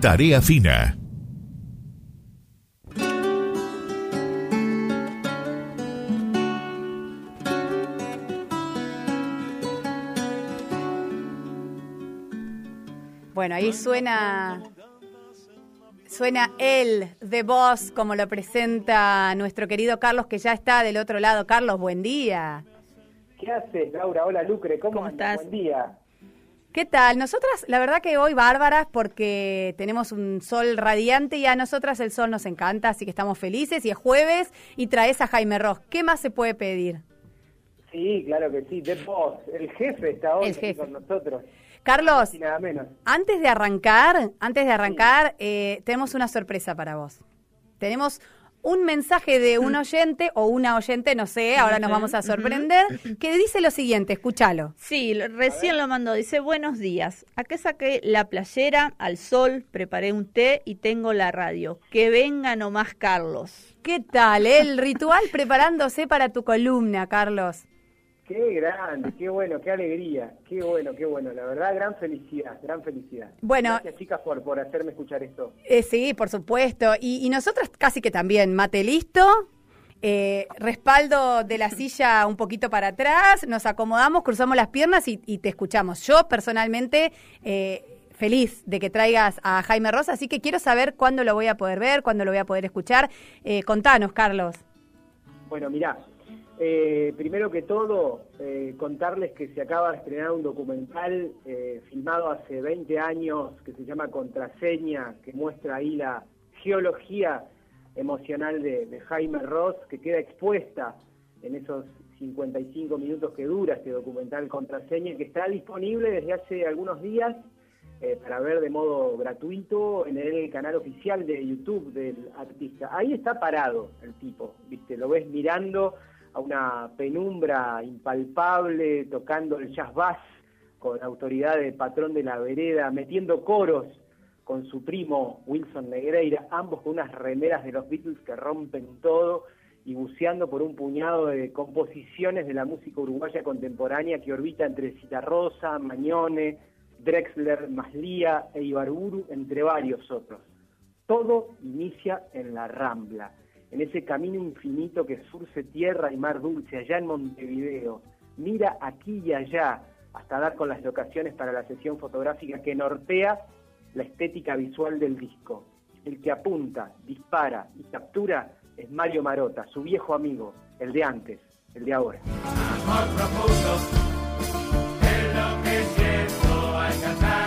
Tarea Fina. Bueno, ahí suena suena el de voz como lo presenta nuestro querido Carlos que ya está del otro lado. Carlos, buen día. ¿Qué haces, Laura? Hola, Lucre. ¿Cómo, ¿Cómo estás? Buen día. ¿Qué tal? Nosotras, la verdad que hoy bárbaras porque tenemos un sol radiante y a nosotras el sol nos encanta, así que estamos felices y es jueves y traes a Jaime Ross. ¿Qué más se puede pedir? Sí, claro que sí. The Boss, el jefe está hoy jefe. con nosotros. Carlos, Y nada menos. antes de arrancar, antes de arrancar, eh, tenemos una sorpresa para vos. Tenemos un mensaje de un oyente o una oyente, no sé, ahora nos vamos a sorprender, que dice lo siguiente, escúchalo. Sí, recién lo mandó. Dice, buenos días. Acá saqué la playera al sol, preparé un té y tengo la radio. Que venga nomás Carlos. ¿Qué tal? eh? El ritual preparándose para tu columna, Carlos. Qué grande, qué bueno, qué alegría. Qué bueno, qué bueno. La verdad, gran felicidad, gran felicidad. Bueno. Gracias, chicas, por, por hacerme escuchar esto. Eh, sí, por supuesto. Y, y nosotras casi que también. Mate listo, eh, respaldo de la silla un poquito para atrás, nos acomodamos, cruzamos las piernas y, y te escuchamos. Yo personalmente eh, feliz de que traigas a Jaime Rosa, así que quiero saber cuándo lo voy a poder ver, cuándo lo voy a poder escuchar. Eh, contanos, Carlos. Bueno, mirá, eh, primero que todo, eh, contarles que se acaba de estrenar un documental eh, filmado hace 20 años que se llama Contraseña, que muestra ahí la geología emocional de, Jaime Ross, que queda expuesta en esos 55 minutos que dura este documental Contraseña, que está disponible desde hace algunos días eh, para ver de modo gratuito en el canal oficial de YouTube del artista. Ahí está parado el tipo, ¿viste? Lo ves mirando a una penumbra impalpable, tocando el jazz bass con autoridad de patrón de la vereda, metiendo coros con su primo Wilson Negreira, ambos con unas remeras de los Beatles que rompen todo y buceando por un puñado de composiciones de la música uruguaya contemporánea que orbita entre Citarrosa, Mañone, Drexler, Maslía e Ibarburu, entre varios otros. Todo inicia en la Rambla, en ese camino infinito que surce tierra y mar dulce allá en Montevideo. Mira aquí y allá hasta dar con las locaciones para la sesión fotográfica que nortea la estética visual del disco. El que apunta, dispara y captura es Mario Marota, su viejo amigo, el de antes, el de ahora. Herido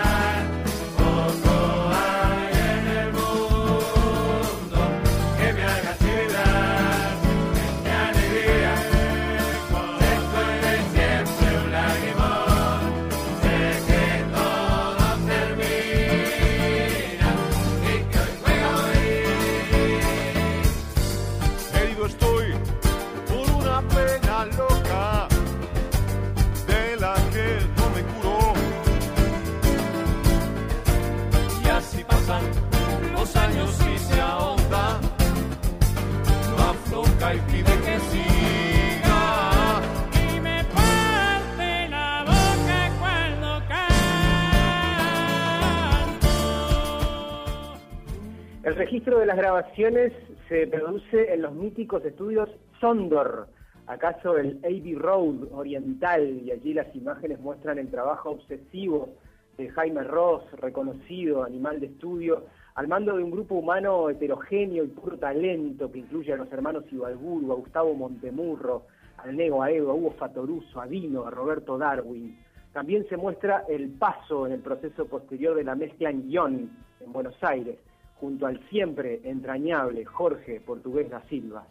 registro de las grabaciones se produce en los míticos estudios Sondor, acaso el Abbey Road oriental, y allí las imágenes muestran el trabajo obsesivo de Jaime Ross, reconocido animal de estudio, al mando de un grupo humano heterogéneo y puro talento que incluye a los hermanos Ibalburu, a Gustavo Montemurro, al Nego, a Hugo Fatoruso, a Dino, a Roberto Darwin. También se muestra el paso en el proceso posterior de la mezcla en guion en Buenos Aires, junto al siempre entrañable Jorge Portugués da Silva.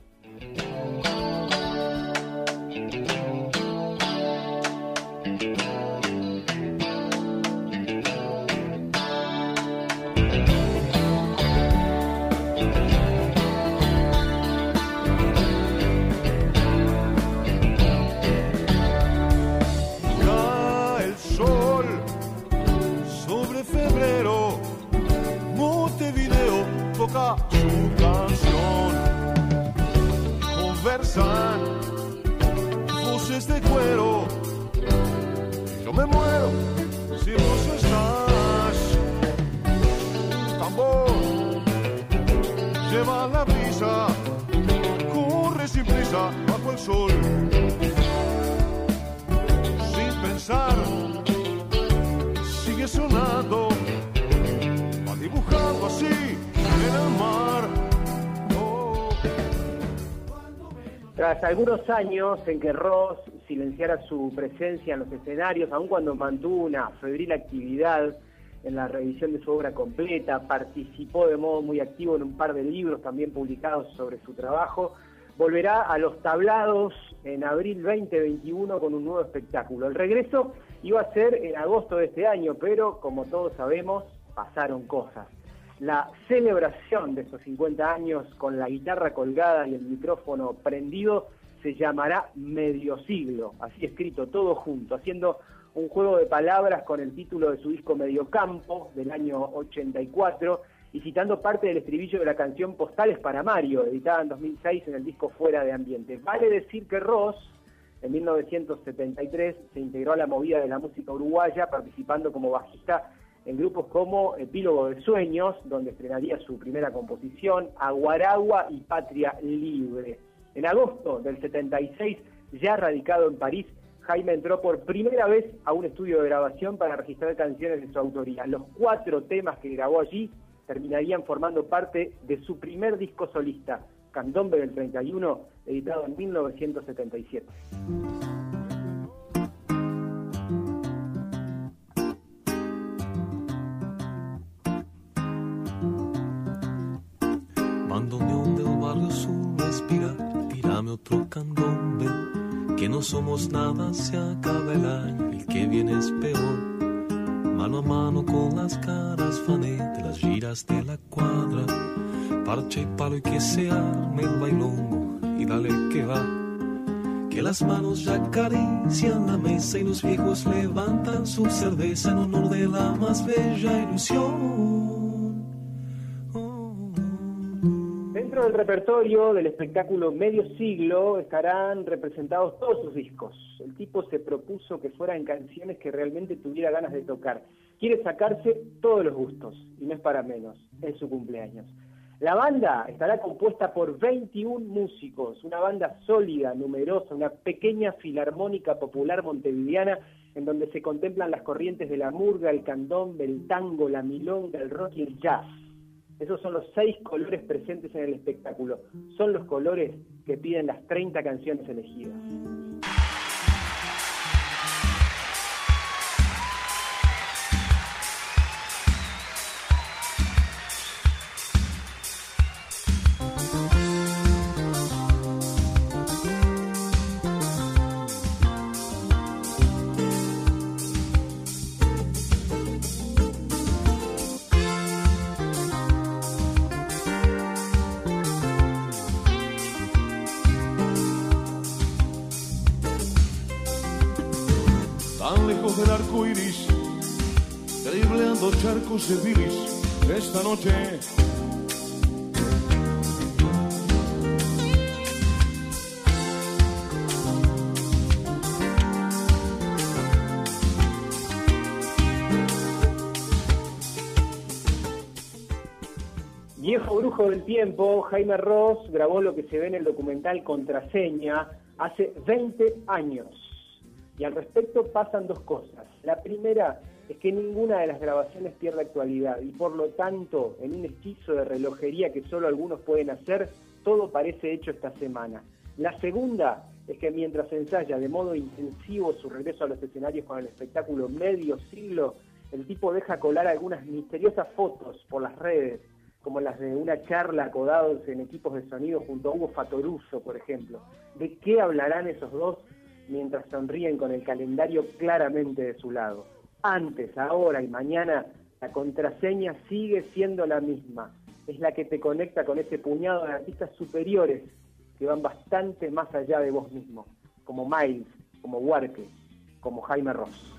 Conversan voces de cuero, yo me muero si vos estás. Tan se va la brisa, corre sin prisa bajo el sol. Sin pensar, sigue sonando, Tras algunos años en que Ross silenciara su presencia en los escenarios, aun cuando mantuvo una febril actividad en la revisión de su obra completa, participó de modo muy activo en un par de libros también publicados sobre su trabajo, volverá a los tablados en abril 2021 con un nuevo espectáculo. El regreso iba a ser en agosto de este año, pero como todos sabemos, pasaron cosas. La celebración de estos 50 años con la guitarra colgada y el micrófono prendido se llamará Medio Siglo, así escrito todo junto, haciendo un juego de palabras con el título de su disco Mediocampo del año 84 y citando parte del estribillo de la canción Postales para Mario, editada en 2006 en el disco Fuera de Ambiente. Vale decir que Ross, en 1973, se integró a la movida de la música uruguaya, participando como bajista en grupos como Epílogo de Sueños, donde estrenaría su primera composición, Aguaragua y Patria Libre. En agosto del 76, ya radicado en París, Jaime entró por primera vez a un estudio de grabación para registrar canciones de su autoría. Los cuatro temas que grabó allí terminarían formando parte de su primer disco solista, Candombe del 31, editado en 1977. Que no somos nada, se acaba el año, el que viene es peor. Mano a mano con las caras, de las giras de la cuadra. Parche y palo y que se arme el bailongo y dale que va. Que las manos ya acarician la mesa y los viejos levantan su cerveza en honor de la más bella ilusión. Del repertorio del espectáculo Medio Siglo estarán representados todos sus discos. El tipo se propuso que fueran canciones que realmente tuviera ganas de tocar. Quiere sacarse todos los gustos, y no es para menos, en su cumpleaños. La banda estará compuesta por 21 músicos, una banda sólida, numerosa, una pequeña filarmónica popular montevideana en donde se contemplan las corrientes de la murga, el candombe, el tango, la milonga, el rock y el jazz. Esos son los seis colores presentes en el espectáculo. Son los colores que piden las 30 canciones elegidas. Tan lejos del arco iris, dribleando charcos de esta noche. Viejo brujo del tiempo, Jaime Ross grabó lo que se ve en el documental Contraseña hace 20 años. Y al respecto pasan dos cosas. La primera es que ninguna de las grabaciones pierde actualidad y por lo tanto, en un hechizo de relojería que solo algunos pueden hacer, todo parece hecho esta semana. La segunda es que mientras ensaya de modo intensivo su regreso a los escenarios con el espectáculo Medio Siglo, el tipo deja colar algunas misteriosas fotos por las redes, como las de una charla acodados en equipos de sonido junto a Hugo Fatoruso, por ejemplo. ¿De qué hablarán esos dos mientras sonríen con el calendario claramente de su lado? Antes, ahora y mañana, la contraseña sigue siendo la misma. Es la que te conecta con ese puñado de artistas superiores que van bastante más allá de vos mismo, como Miles, como Huarque, como Jaime Ross.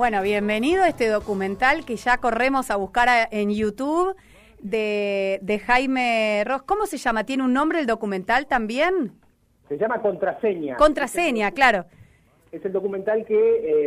Bueno, bienvenido a este documental que ya corremos a buscar a- en YouTube de, de Jaime Ross. ¿Cómo se llama? ¿Tiene un nombre el documental también? Se llama Contraseña. Contraseña, claro. Es el documental que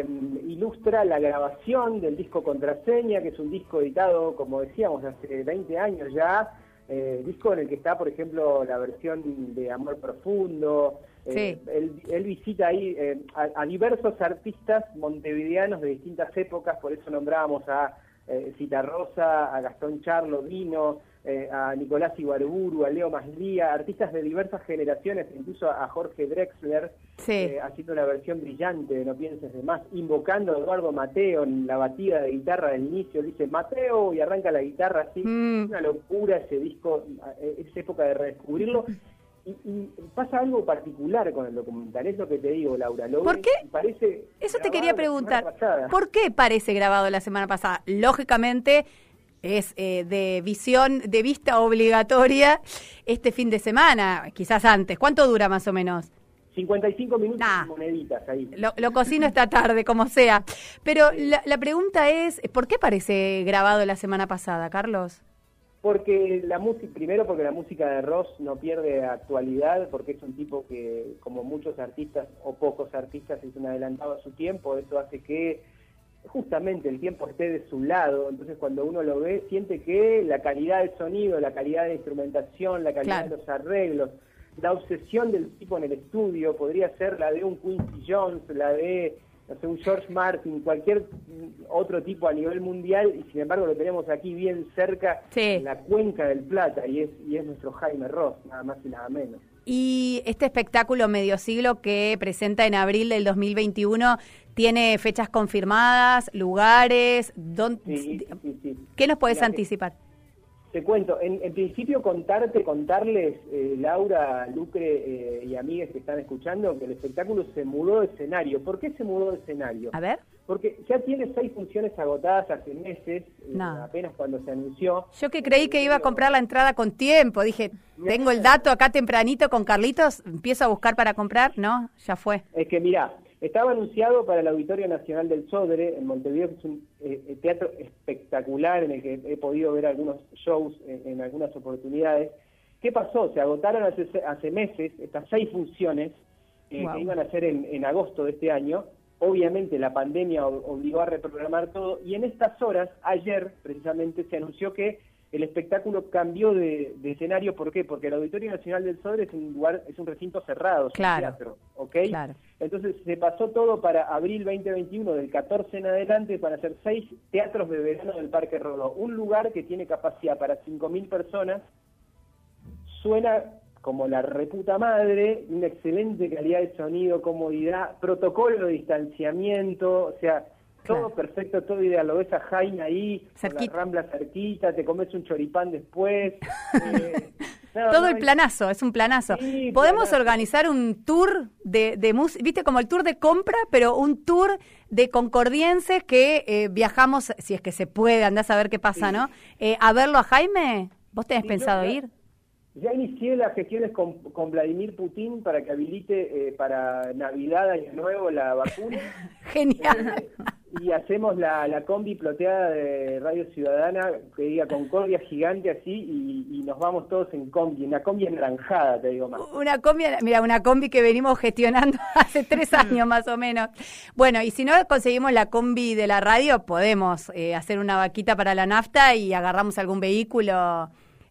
eh, ilustra la grabación del disco Contraseña, que es un disco editado, como decíamos, hace 20 años ya. eh, disco en el que está, por ejemplo, la versión de Amor Profundo. Eh, Sí. él, él visita ahí eh, a, a diversos artistas montevideanos de distintas épocas, por eso nombrábamos a eh, Citarrosa, a Gastón Charlo Vino, eh, a Nicolás Ibarburu, a Leo Maslía, artistas de diversas generaciones, incluso a Jorge Drexler, Sí. eh, haciendo una versión brillante de No pienses de más, invocando a Eduardo Mateo en la batida de guitarra del inicio, dice Mateo y arranca la guitarra así, Mm. una locura ese disco, eh, es época de redescubrirlo. Y, y pasa algo particular con el documental, es lo que te digo, Laura. Lo ¿Por qué? Parece Eso te quería preguntar. ¿Por qué parece grabado la semana pasada? Lógicamente es eh, de visión, de vista obligatoria este fin de semana, quizás antes. ¿Cuánto dura más o menos? 55 minutos Nah. y moneditas ahí. Lo, lo cocino esta tarde, como sea. Pero la, la pregunta es, ¿por qué parece grabado la semana pasada, Carlos? Porque la música, primero porque la música de Ross no pierde actualidad, porque es un tipo que, como muchos artistas o pocos artistas, es un adelantado a su tiempo, eso hace que justamente el tiempo esté de su lado, entonces cuando uno lo ve siente que la calidad del sonido, la calidad de instrumentación, la calidad Claro. de los arreglos, la obsesión del tipo en el estudio podría ser la de un Quincy Jones, la de no sé, un George Martin, cualquier otro tipo a nivel mundial, y sin embargo lo tenemos aquí bien cerca, Sí. en la cuenca del Plata, y es, y es nuestro Jaime Ross, nada más y nada menos. Y este espectáculo medio siglo que presenta en abril del 2021 tiene fechas confirmadas, lugares, dónde- Sí, sí, sí. ¿qué nos puedes anticipar? Te cuento, en, en principio contarte, contarles, eh, Laura, Lucre eh, y amigues que están escuchando, que el espectáculo se mudó de escenario. ¿Por qué se mudó de escenario? A ver, Porque ya tiene seis funciones agotadas hace meses, eh, No. apenas cuando se anunció. yo que creí que iba a comprar la entrada con tiempo, dije, tengo el dato acá tempranito con Carlitos, empiezo a buscar para comprar, no, ya fue. Es que mirá, estaba anunciado para el Auditorio Nacional del Sodre en Montevideo, que es un eh, eh, teatro espectacular en el que he podido ver algunos shows en, en algunas oportunidades. ¿Qué pasó? Se agotaron hace, hace meses estas seis funciones eh, que iban a ser en, en agosto de este año. Obviamente la pandemia obligó a reprogramar todo y en estas horas, ayer precisamente, se anunció que el espectáculo cambió de, de escenario. ¿Por qué? Porque el Auditorio Nacional del Sodre es un lugar, es un recinto cerrado, es un Claro. teatro, ¿ok? Claro. Entonces se pasó todo para abril 2021, del 14 en adelante, para hacer seis teatros de verano del Parque Rodó. Un lugar que tiene capacidad para 5.000 personas, suena como la reputa madre, una excelente calidad de sonido, comodidad, protocolo de distanciamiento, o sea, todo perfecto, todo ideal. Lo ves a Jaime ahí, con Cerquita. la rambla cerquita, te comes un choripán después. eh, no, Todo no, el planazo, es un planazo. Sí, Podemos planazo. organizar un tour de, de música, viste, como el tour de compra, pero un tour de concordienses que eh, viajamos, si es que se puede, andás a ver qué pasa, ¿no? Eh, a verlo a Jaime, ¿vos tenés Sí, pensado yo ir? Ya inicié las gestiones con, con Vladimir Putin para que habilite eh, para Navidad, Año Nuevo, la vacuna. Genial. Y hacemos la, la combi ploteada de Radio Ciudadana, que diga Concordia gigante así, y, y nos vamos todos en combi, una combi enranjada, te digo más. Una combi, mira, una combi que venimos gestionando hace tres años más o menos. Bueno, y si no conseguimos la combi de la radio, podemos eh, hacer una vaquita para la nafta y agarramos algún vehículo.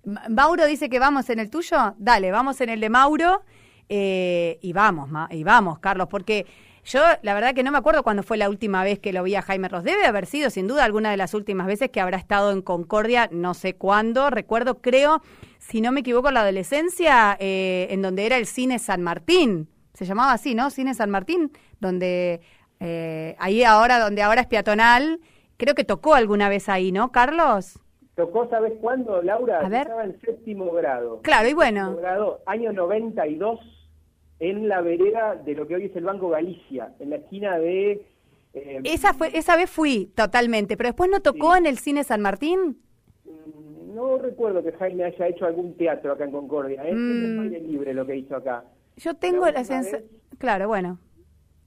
Ma- Mauro dice que vamos en el tuyo. Dale, vamos en el de Mauro eh, y vamos, Ma- y vamos, Carlos, porque yo la verdad que no me acuerdo cuándo fue la última vez que lo vi a Jaime Ross. Debe haber sido sin duda alguna de las últimas veces que habrá estado en Concordia, no sé cuándo. Recuerdo, creo, si no me equivoco, la adolescencia, eh, en donde era el cine San Martín. Se llamaba así, ¿no? Cine San Martín, donde eh, ahí ahora, donde ahora es peatonal. Creo que tocó alguna vez ahí, ¿no, Carlos? ¿Tocó, sabes cuándo, Laura? A ver. Estaba en séptimo grado. Claro, y Séptimo bueno. grado, año 92, en la vereda de lo que hoy es el Banco Galicia, en la esquina de... eh, Esa, fue, esa vez fui totalmente, pero después no tocó Sí. en el cine San Martín. mm, No recuerdo que Jaime haya hecho algún teatro acá en Concordia. ¿eh? Mm. Es aire libre lo que hizo acá. Yo tengo La sensación... Claro, bueno.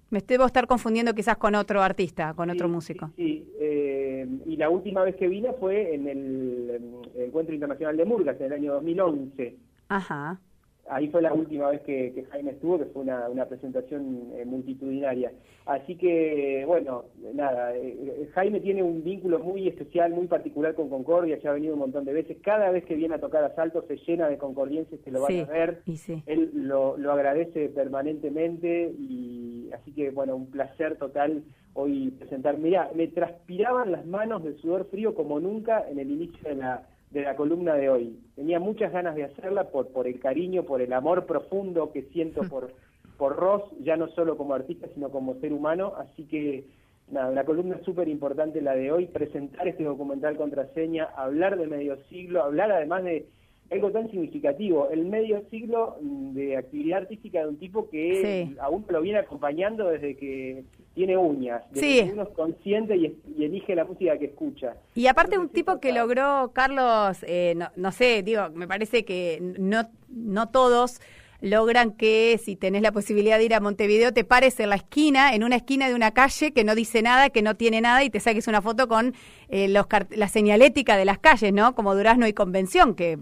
Me debo estar confundiendo quizás con otro artista, con otro músico. Sí, sí. Eh, y la última vez que vino fue en el em, Encuentro Internacional de Murgas, en el año 2011. Ajá. Ahí fue la última vez que, que Jaime estuvo, que fue una, una presentación eh, multitudinaria. Así que, bueno, nada, eh, eh, Jaime tiene un vínculo muy especial, muy particular con Concordia, ya ha venido un montón de veces. Cada vez que viene a tocar a Salto se llena de concordienses que lo van Sí, a ver. y sí. Él lo, lo agradece permanentemente y así que, bueno, un placer total hoy presentar. Mirá, me transpiraban las manos de sudor frío como nunca en el inicio de la, de la columna de hoy. Tenía muchas ganas de hacerla por, por el cariño, por el amor profundo que siento por, por Ross, ya no solo como artista, sino como ser humano. Así que, nada, una columna súper importante la de hoy, presentar este documental contraseña, hablar de medio siglo, hablar además de algo tan significativo, el medio siglo mm, de actividad artística de un tipo que Sí. aún lo viene acompañando desde que tiene uñas, desde Sí. que uno es consciente y, y elige la música que escucha. Y aparte un tipo que logró, Carlos, eh, no, no sé, digo, me parece que no, no todos logran que si tenés la posibilidad de ir a Montevideo te pares en la esquina, en una esquina de una calle que no dice nada, que no tiene nada y te saques una foto con eh, los la señalética de las calles, ¿no? Como Durazno y Convención, que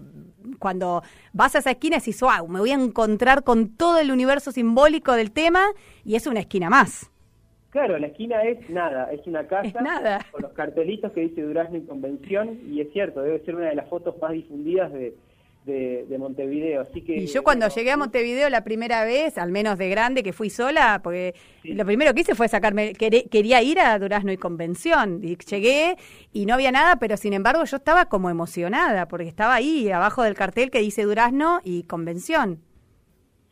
cuando vas a esa esquina decís, wow, me voy a encontrar con todo el universo simbólico del tema y es una esquina más. Claro, la esquina es nada, es una casa Es nada. con los cartelitos que dice Durazno y Convención, y es cierto, debe ser una de las fotos más difundidas de, de, de Montevideo. Así que, Y yo cuando bueno, llegué a Montevideo la primera vez, al menos de grande, que fui sola, porque Sí. lo primero que hice fue sacarme, quere- quería ir a Durazno y Convención. Y llegué y no había nada, pero sin embargo yo estaba como emocionada, porque estaba ahí, abajo del cartel que dice Durazno y Convención.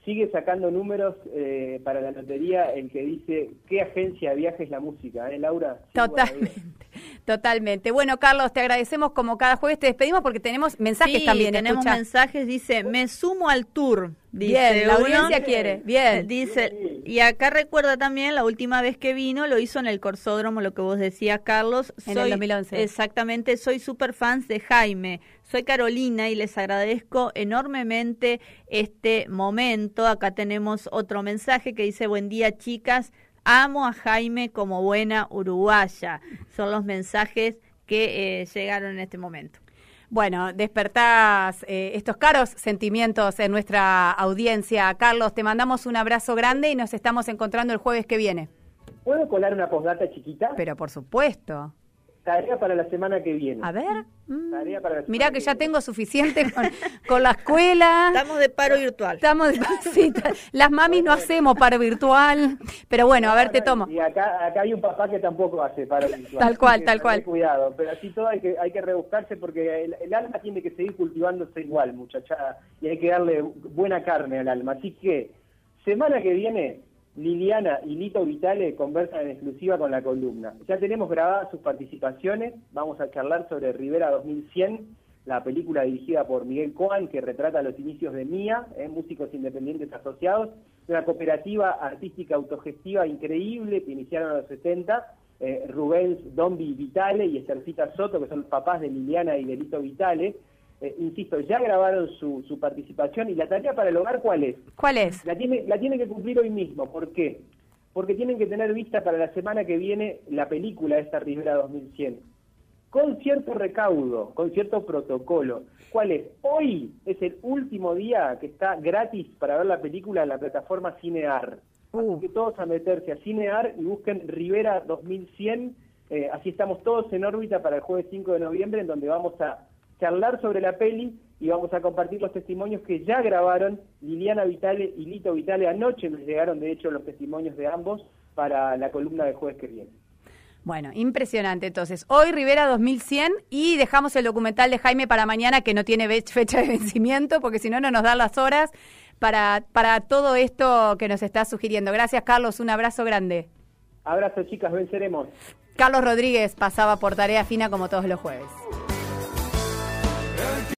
Sigue sacando números eh, para la lotería el que dice qué agencia de viajes la música, ¿eh, Laura? Totalmente, totalmente. Bueno, Carlos, te agradecemos como cada jueves te despedimos porque tenemos mensajes Sí, también. tenemos escucha. mensajes, dice, me sumo al tour. Dice Bien, la uno. audiencia quiere, bien. Dice, y acá recuerda también la última vez que vino, lo hizo en el Corsódromo, lo que vos decías, Carlos. En el 2011. Exactamente, soy super fans de Jaime. Soy Carolina y les agradezco enormemente este momento. Acá tenemos otro mensaje que dice, buen día chicas, amo a Jaime como buena uruguaya. Son los mensajes que eh, llegaron en este momento. Bueno, despertás eh, estos caros sentimientos en nuestra audiencia. Carlos, te mandamos un abrazo grande y nos estamos encontrando el jueves que viene. ¿Puedo colar una postdata chiquita? Pero por supuesto. Tarea para la semana que viene. A ver. mm, Tarea para la semana Mirá que ya viene. tengo suficiente con, con la escuela. Estamos de paro virtual. Estamos de sí, Las mamis no hacemos paro virtual. Pero bueno, a ver, te tomo. Y acá, acá hay un papá que tampoco hace paro virtual. Tal cual, que tal cual. Cuidado, pero así todo hay que, hay que rebuscarse porque el, el alma tiene que seguir cultivándose igual, muchachada, y hay que darle buena carne al alma. Así que, semana que viene, Liliana y Lito Vitale conversan en exclusiva con la columna. Ya tenemos grabadas sus participaciones, vamos a charlar sobre Rivera 2100, la película dirigida por Miguel Coan, que retrata los inicios de MIA, eh, Músicos Independientes Asociados, una cooperativa artística autogestiva increíble que iniciaron en los 70, eh, Rubens Dombi Vitale y Estercita Soto, que son los papás de Liliana y de Lito Vitale. Eh, insisto, ya grabaron su, su participación y la tarea para el hogar, ¿cuál es? ¿Cuál es? La tiene, la tiene que cumplir hoy mismo. ¿Por qué? Porque tienen que tener vista para la semana que viene la película esta Rivera 2100. Con cierto recaudo, con cierto protocolo. ¿Cuál es? Hoy es el último día que está gratis para ver la película en la plataforma Cinear. Uh. Así que todos a meterse a Cinear y busquen Rivera 2100. Eh, así estamos todos en órbita para el jueves 5 de noviembre, en donde vamos a charlar sobre la peli y vamos a compartir los testimonios que ya grabaron Liliana Vitale y Lito Vitale. Anoche nos llegaron, de hecho, los testimonios de ambos para la columna del jueves que viene. Bueno, impresionante. Entonces, hoy Rivera 2100 y dejamos el documental de Jaime para mañana que no tiene fecha de vencimiento porque si no, no nos dan las horas para, para todo esto que nos está sugiriendo. Gracias, Carlos. Un abrazo grande. Abrazo, chicas, venceremos. Carlos Rodríguez pasaba por tarea fina como todos los jueves.